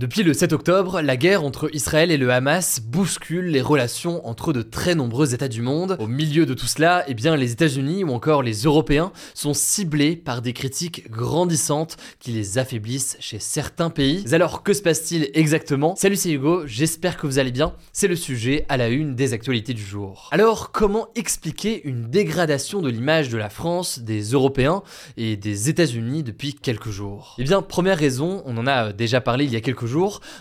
Depuis le 7 octobre, la guerre entre Israël et le Hamas bouscule les relations entre de très nombreux États du monde. Au milieu de tout cela, eh bien, les États-Unis ou encore les Européens sont ciblés par des critiques grandissantes qui les affaiblissent chez certains pays. Alors, que se passe-t-il exactement? Salut, c'est Hugo, j'espère que vous allez bien. C'est le sujet à la une des actualités du jour. Alors, comment expliquer une dégradation de l'image de la France, des Européens et des États-Unis depuis quelques jours? Eh bien, première raison, on en a déjà parlé il y a quelques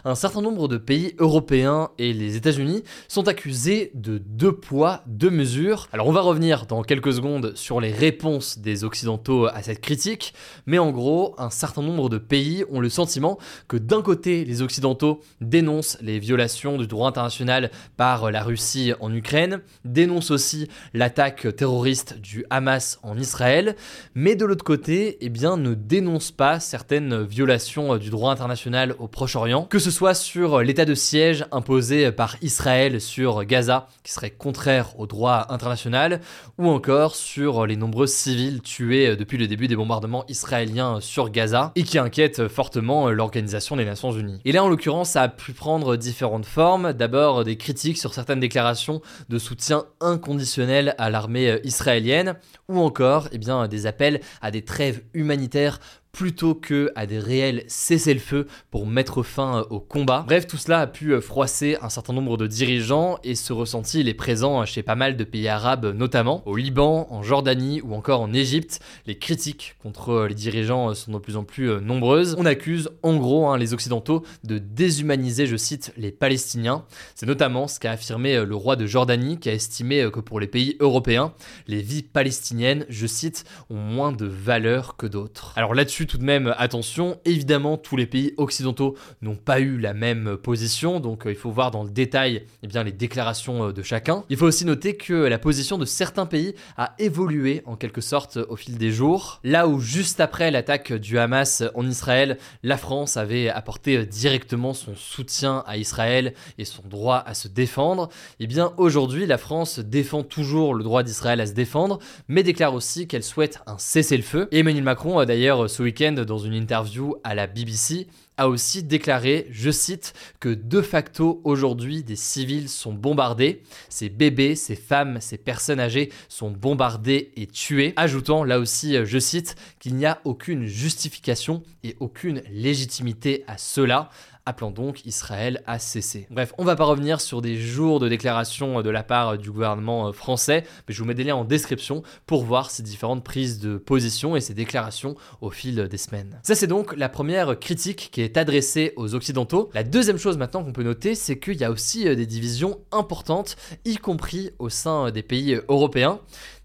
un certain nombre de pays européens et les États-Unis sont accusés de deux poids, deux mesures. Alors on va revenir dans quelques secondes sur les réponses des Occidentaux à cette critique, mais en gros, un certain nombre de pays ont le sentiment que d'un côté, les Occidentaux dénoncent les violations du droit international par la Russie en Ukraine, dénoncent aussi l'attaque terroriste du Hamas en Israël, mais de l'autre côté, eh bien, ne dénoncent pas certaines violations du droit international au Proche que ce soit sur l'état de siège imposé par Israël sur Gaza, qui serait contraire au droit international, ou encore sur les nombreux civils tués depuis le début des bombardements israéliens sur Gaza, et qui inquiètent fortement l'Organisation des Nations Unies. Et là, en l'occurrence, ça a pu prendre différentes formes. D'abord, des critiques sur certaines déclarations de soutien inconditionnel à l'armée israélienne, ou encore eh bien, des appels à des trêves humanitaires plutôt que à des réels cessez-le-feu pour mettre fin euh, au combat. Bref, tout cela a pu euh, froisser un certain nombre de dirigeants et ce ressenti il est présent chez pas mal de pays arabes notamment. Au Liban, en Jordanie ou encore en Égypte, les critiques contre euh, les dirigeants sont de plus en plus nombreuses. On accuse en gros hein, les Occidentaux de déshumaniser, je cite, les Palestiniens. C'est notamment ce qu'a affirmé le roi de Jordanie qui a estimé que pour les pays européens, les vies palestiniennes, je cite, ont moins de valeur que d'autres. Alors là-dessus, tout de même attention, évidemment tous les pays occidentaux n'ont pas eu la même position, donc euh, il faut voir dans le détail eh bien, les déclarations euh, de chacun. Il faut aussi noter que la position de certains pays a évolué en quelque sorte au fil des jours, là où juste après l'attaque du Hamas en Israël, la France avait apporté directement son soutien à Israël et son droit à se défendre, eh bien aujourd'hui la France défend toujours le droit d'Israël à se défendre, mais déclare aussi qu'elle souhaite un cessez-le-feu. Emmanuel Macron a d'ailleurs ce dans une interview à la BBC, a aussi déclaré, je cite, que de facto aujourd'hui des civils sont bombardés, ces bébés, ces femmes, ces personnes âgées sont bombardées et tuées, ajoutant là aussi, je cite, qu'il n'y a aucune justification et aucune légitimité à cela, appelant donc Israël à cesser. Bref, on va pas revenir sur des jours de déclarations de la part du gouvernement euh, français, mais je vous mets des liens en description pour voir ces différentes prises de position et ces déclarations au fil des semaines. Ça c'est donc la première critique qui est adressée aux Occidentaux. La deuxième chose maintenant qu'on peut noter, c'est qu'il y a aussi euh, des divisions importantes, y compris au sein des pays européens.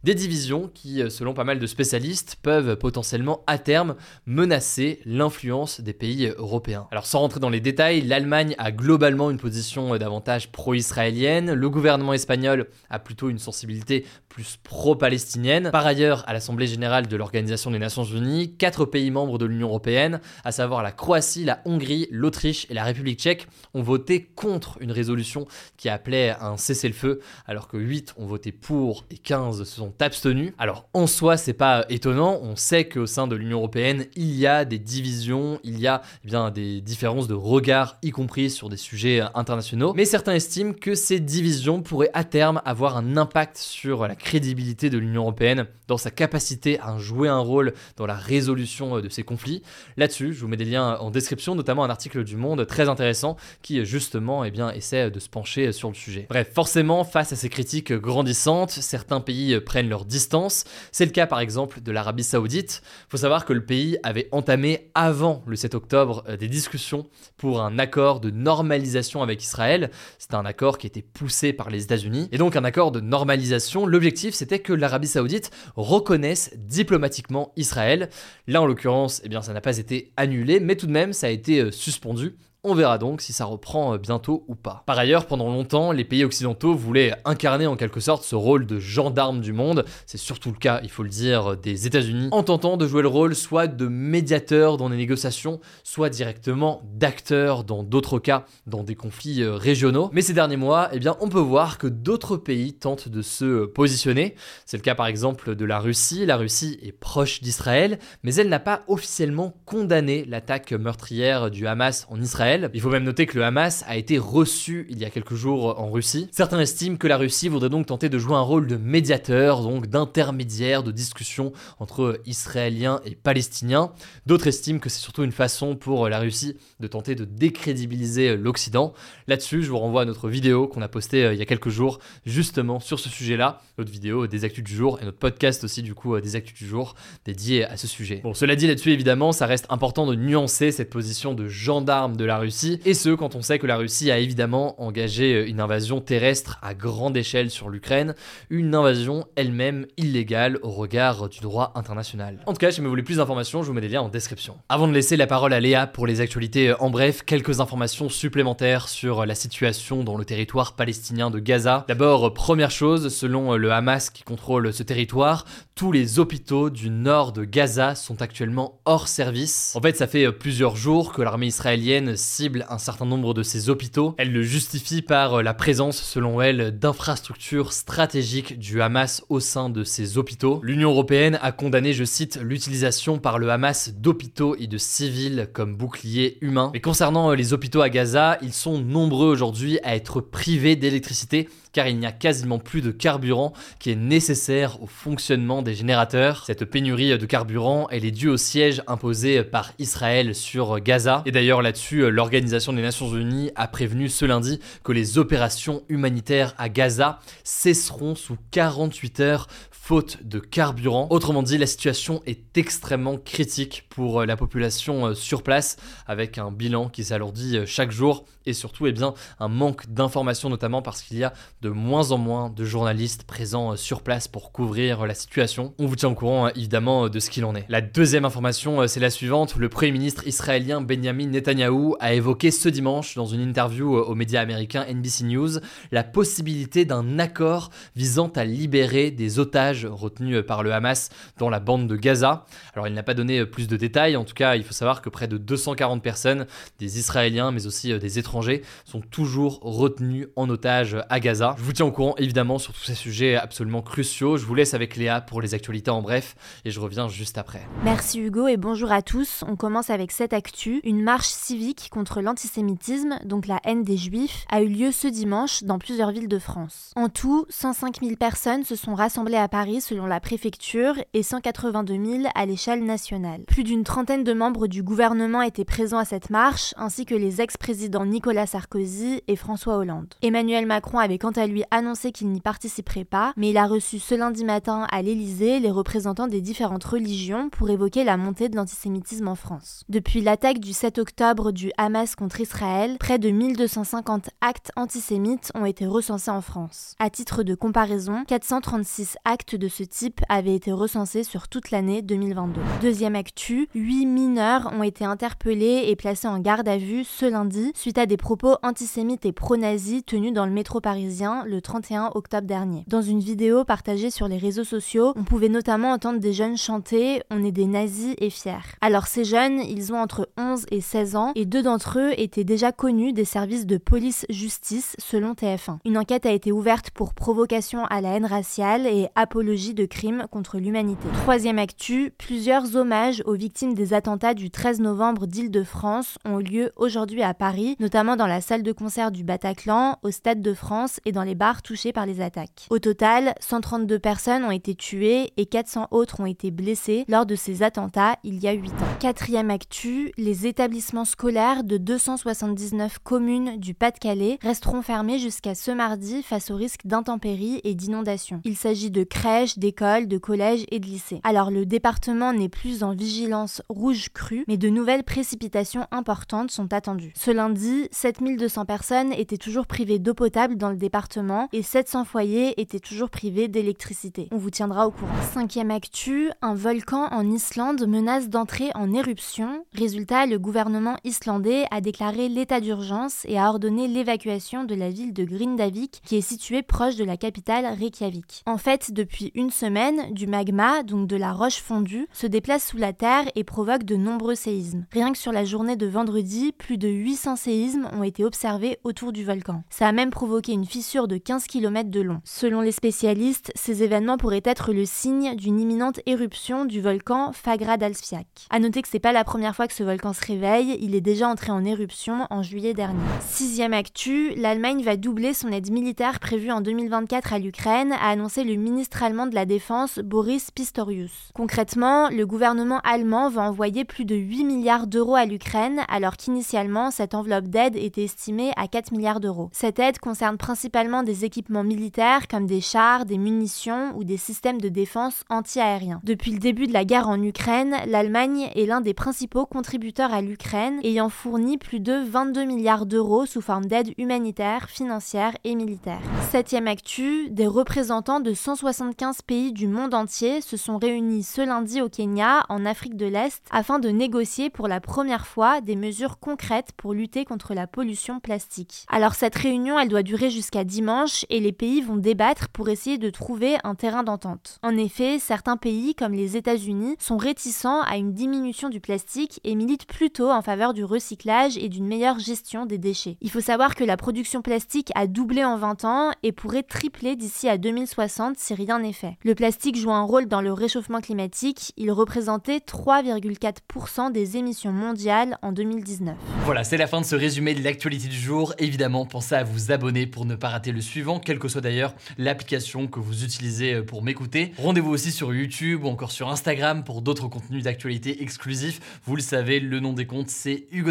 Des divisions qui, euh, selon pas mal de spécialistes, peuvent potentiellement à terme menacer l'influence des pays européens. Alors sans rentrer dans les détails, l'Allemagne a globalement une position euh, davantage pro-israélienne, le gouvernement espagnol a plutôt une sensibilité plus pro-palestinienne. Par ailleurs, à l'Assemblée générale de l'Organisation des Nations Unies, quatre pays membres de l'Union européenne, à savoir la Croatie, la Hongrie, l'Autriche et la République tchèque, ont voté contre une résolution qui appelait un cessez-le-feu, alors que 8 ont voté pour et 15 se sont abstenus. Alors en soi, c'est pas étonnant, on sait qu'au sein de l'Union européenne, il y a des divisions, il y a eh bien des différences de regard, y compris sur des sujets internationaux, mais certains estiment que ces divisions pourraient à terme avoir un impact sur la crédibilité de l'Union européenne dans sa capacité à jouer un rôle dans la résolution de ces conflits. Là-dessus, je vous mets des liens en description, notamment un article du Monde très intéressant qui justement eh bien, essaie de se pencher sur le sujet. Bref, forcément, face à ces critiques grandissantes, certains pays prennent prennent leur distance. C'est le cas par exemple de l'Arabie Saoudite. Il faut savoir que le pays avait entamé avant le 7 octobre euh, des discussions pour un accord de normalisation avec Israël. C'était un accord qui était poussé par les États-Unis. Et donc un accord de normalisation, l'objectif c'était que l'Arabie Saoudite reconnaisse diplomatiquement Israël. Là en l'occurrence, eh bien ça n'a pas été annulé, mais tout de même ça a été euh, suspendu. On verra donc si ça reprend euh, bientôt ou pas. Par ailleurs, pendant longtemps, les pays occidentaux voulaient incarner en quelque sorte ce rôle de gendarme du monde. C'est surtout le cas, il faut le dire, des États-Unis, en tentant de jouer le rôle soit de médiateur dans les négociations, soit directement d'acteur dans d'autres cas, dans des conflits euh, régionaux. Mais ces derniers mois, eh bien, on peut voir que d'autres pays tentent de se positionner. C'est le cas par exemple de la Russie. La Russie est proche d'Israël, mais elle n'a pas officiellement condamné l'attaque meurtrière du Hamas en Israël il faut même noter que le Hamas a été reçu il y a quelques jours en Russie. Certains estiment que la Russie voudrait donc tenter de jouer un rôle de médiateur, donc d'intermédiaire, de discussion entre Israéliens et Palestiniens. D'autres estiment que c'est surtout une façon pour la Russie de tenter de décrédibiliser l'Occident. Là-dessus, je vous renvoie à notre vidéo qu'on a postée euh, il y a quelques jours, justement sur ce sujet-là. Notre vidéo des actus du jour et notre podcast aussi, du coup, euh, des actus du jour dédié à ce sujet. Bon, cela dit là-dessus, évidemment, ça reste important de nuancer cette position de gendarme de la Russie, et ce quand on sait que la Russie a évidemment engagé euh, une invasion terrestre à grande échelle sur l'Ukraine, une invasion elle-même illégale au regard du droit international. En tout cas, si vous voulez plus d'informations, je vous mets des liens en description. Avant de laisser la parole à Léa pour les actualités euh, en bref, quelques informations supplémentaires sur la situation dans le territoire palestinien de Gaza. D'abord, euh, première chose, selon le Hamas qui contrôle ce territoire, tous les hôpitaux du nord de Gaza sont actuellement hors service. En fait, ça fait plusieurs jours que l'armée israélienne cible un certain nombre de ces hôpitaux. Elle le justifie par la présence, selon elle, d'infrastructures stratégiques du Hamas au sein de ces hôpitaux. L'Union européenne a condamné, je cite, l'utilisation par le Hamas d'hôpitaux et de civils comme boucliers humains. Mais concernant les hôpitaux à Gaza, ils sont nombreux aujourd'hui à être privés d'électricité car il n'y a quasiment plus de carburant qui est nécessaire au fonctionnement des générateurs. Cette pénurie de carburant, elle est due au siège imposé par Israël sur Gaza. Et d'ailleurs là-dessus, l'Organisation des Nations Unies a prévenu ce lundi que les opérations humanitaires à Gaza cesseront sous 48 heures faute de carburant. Autrement dit, la situation est extrêmement critique pour la population sur place, avec un bilan qui s'alourdit chaque jour et surtout eh bien, un manque d'informations, notamment parce qu'il y a de moins en moins de journalistes présents euh, sur place pour couvrir euh, la situation. On vous tient au courant hein, évidemment euh, de ce qu'il en est. La deuxième information, c'est la suivante. Le Premier ministre israélien Benjamin Netanyahu a évoqué ce dimanche dans une interview aux médias américains NBC News la possibilité d'un accord visant à libérer des otages retenus par le Hamas dans la bande de Gaza. Alors il n'a pas donné plus de détails, en tout cas il faut savoir que près de 240 personnes, des Israéliens mais aussi des étrangers, sont toujours retenus en otage à Gaza. Je vous tiens au courant évidemment sur tous ces sujets absolument cruciaux. Je vous laisse avec Léa pour les actualités en bref et je reviens juste après. Merci Hugo et bonjour à tous. On commence avec cette actu. Une marche civique contre l'antisémitisme, donc la haine des juifs, a eu lieu ce dimanche dans plusieurs villes de France. En tout, 105 000 personnes se sont rassemblées à Paris selon la préfecture et 182 000 à l'échelle nationale. Plus d'une trentaine de membres du gouvernement étaient présents à cette marche, ainsi que les ex-présidents Nicolas Sarkozy et François Hollande. Emmanuel Macron avait quant à lui annoncé qu'il n'y participerait pas, mais il a reçu ce lundi matin à l'Élysée les représentants des différentes religions pour évoquer la montée de l'antisémitisme en France. Depuis l'attaque du 7 octobre du Hamas contre Israël, près de 1250 actes antisémites ont été recensés en France. À titre de comparaison, 436 actes de ce type avaient été recensés sur toute l'année 2022. Deuxième actu, 8 mineurs ont été interpellés et placés en garde à vue ce lundi suite à des propos antisémites et pro-nazis tenus dans le métro parisien le 31 octobre dernier. Dans une vidéo partagée sur les réseaux sociaux, on pouvait notamment entendre des jeunes chanter On est des nazis et fiers. Alors ces jeunes, ils ont entre 11 et 16 ans et deux d'entre eux étaient déjà connus des services de police-justice selon TF1. Une enquête a été ouverte pour provocation à la haine raciale et apologie de crimes contre l'humanité. Troisième actu, plusieurs hommages aux victimes des attentats du 13 novembre d'Île-de-France ont lieu aujourd'hui à Paris, notamment dans la salle de concert du Bataclan, au Stade de France et dans les bars touchés par les attaques. Au total, 132 personnes ont été tuées et 400 autres ont été blessées lors de ces attentats il y a 8 ans. Quatrième actu, les établissements scolaires de 279 communes du Pas-de-Calais resteront fermées jusqu'à ce mardi face au risque d'intempéries et d'inondations. Il s'agit de crèches, d'écoles, de collèges et de lycées. Alors le département n'est plus en vigilance rouge crue, mais de nouvelles précipitations importantes sont attendues. Ce lundi, 7200 personnes étaient toujours privées d'eau potable dans le département et 700 foyers étaient toujours privés d'électricité. On vous tiendra au courant. Cinquième actu, un volcan en Islande menace d'entrer en éruption. Résultat, le gouvernement islandais a déclaré l'état d'urgence et a ordonné l'évacuation de la ville de Grindavik qui est située proche de la capitale Reykjavik. En fait, depuis une semaine, du magma, donc de la roche fondue, se déplace sous la terre et provoque de nombreux séismes. Rien que sur la journée de vendredi, plus de 800 séismes ont été observés autour du volcan. Ça a même provoqué une fissure de 15 km de long. Selon les spécialistes, ces événements pourraient être le signe d'une imminente éruption du volcan Fagradalsfjall. A noter que c'est pas la première fois que ce volcan se réveille, il est déjà en éruption en juillet dernier. Sixième actu, l'Allemagne va doubler son aide militaire prévue en 2024 à l'Ukraine, a annoncé le ministre allemand de la Défense Boris Pistorius. Concrètement, le gouvernement allemand va envoyer plus de 8 milliards d'euros à l'Ukraine, alors qu'initialement cette enveloppe d'aide était estimée à 4 milliards d'euros. Cette aide concerne principalement des équipements militaires comme des chars, des munitions ou des systèmes de défense anti-aériens. Depuis le début de la guerre en Ukraine, l'Allemagne est l'un des principaux contributeurs à l'Ukraine, ayant fourni plus de 22 milliards d'euros sous forme d'aide humanitaire, financière et militaire. Septième actu, des représentants de 175 pays du monde entier se sont réunis ce lundi au Kenya, en Afrique de l'Est, afin de négocier pour la première fois des mesures concrètes pour lutter contre la pollution plastique. Alors cette réunion, elle doit durer jusqu'à dimanche et les pays vont débattre pour essayer de trouver un terrain d'entente. En effet, certains pays, comme les États-Unis, sont réticents à une diminution du plastique et militent plutôt en faveur du recyclage et d'une meilleure gestion des déchets. Il faut savoir que la production plastique a doublé en 20 ans et pourrait tripler d'ici à 2060 si rien n'est fait. Le plastique joue un rôle dans le réchauffement climatique, il représentait 3,4% des émissions mondiales en 2019. Voilà, c'est la fin de ce résumé de l'actualité du jour. Évidemment, pensez à vous abonner pour ne pas rater le suivant, quelle que soit d'ailleurs l'application que vous utilisez euh, pour m'écouter. Rendez-vous aussi sur YouTube ou encore sur Instagram pour d'autres contenus d'actualité exclusifs. Vous le savez, le nom des comptes, c'est Hugo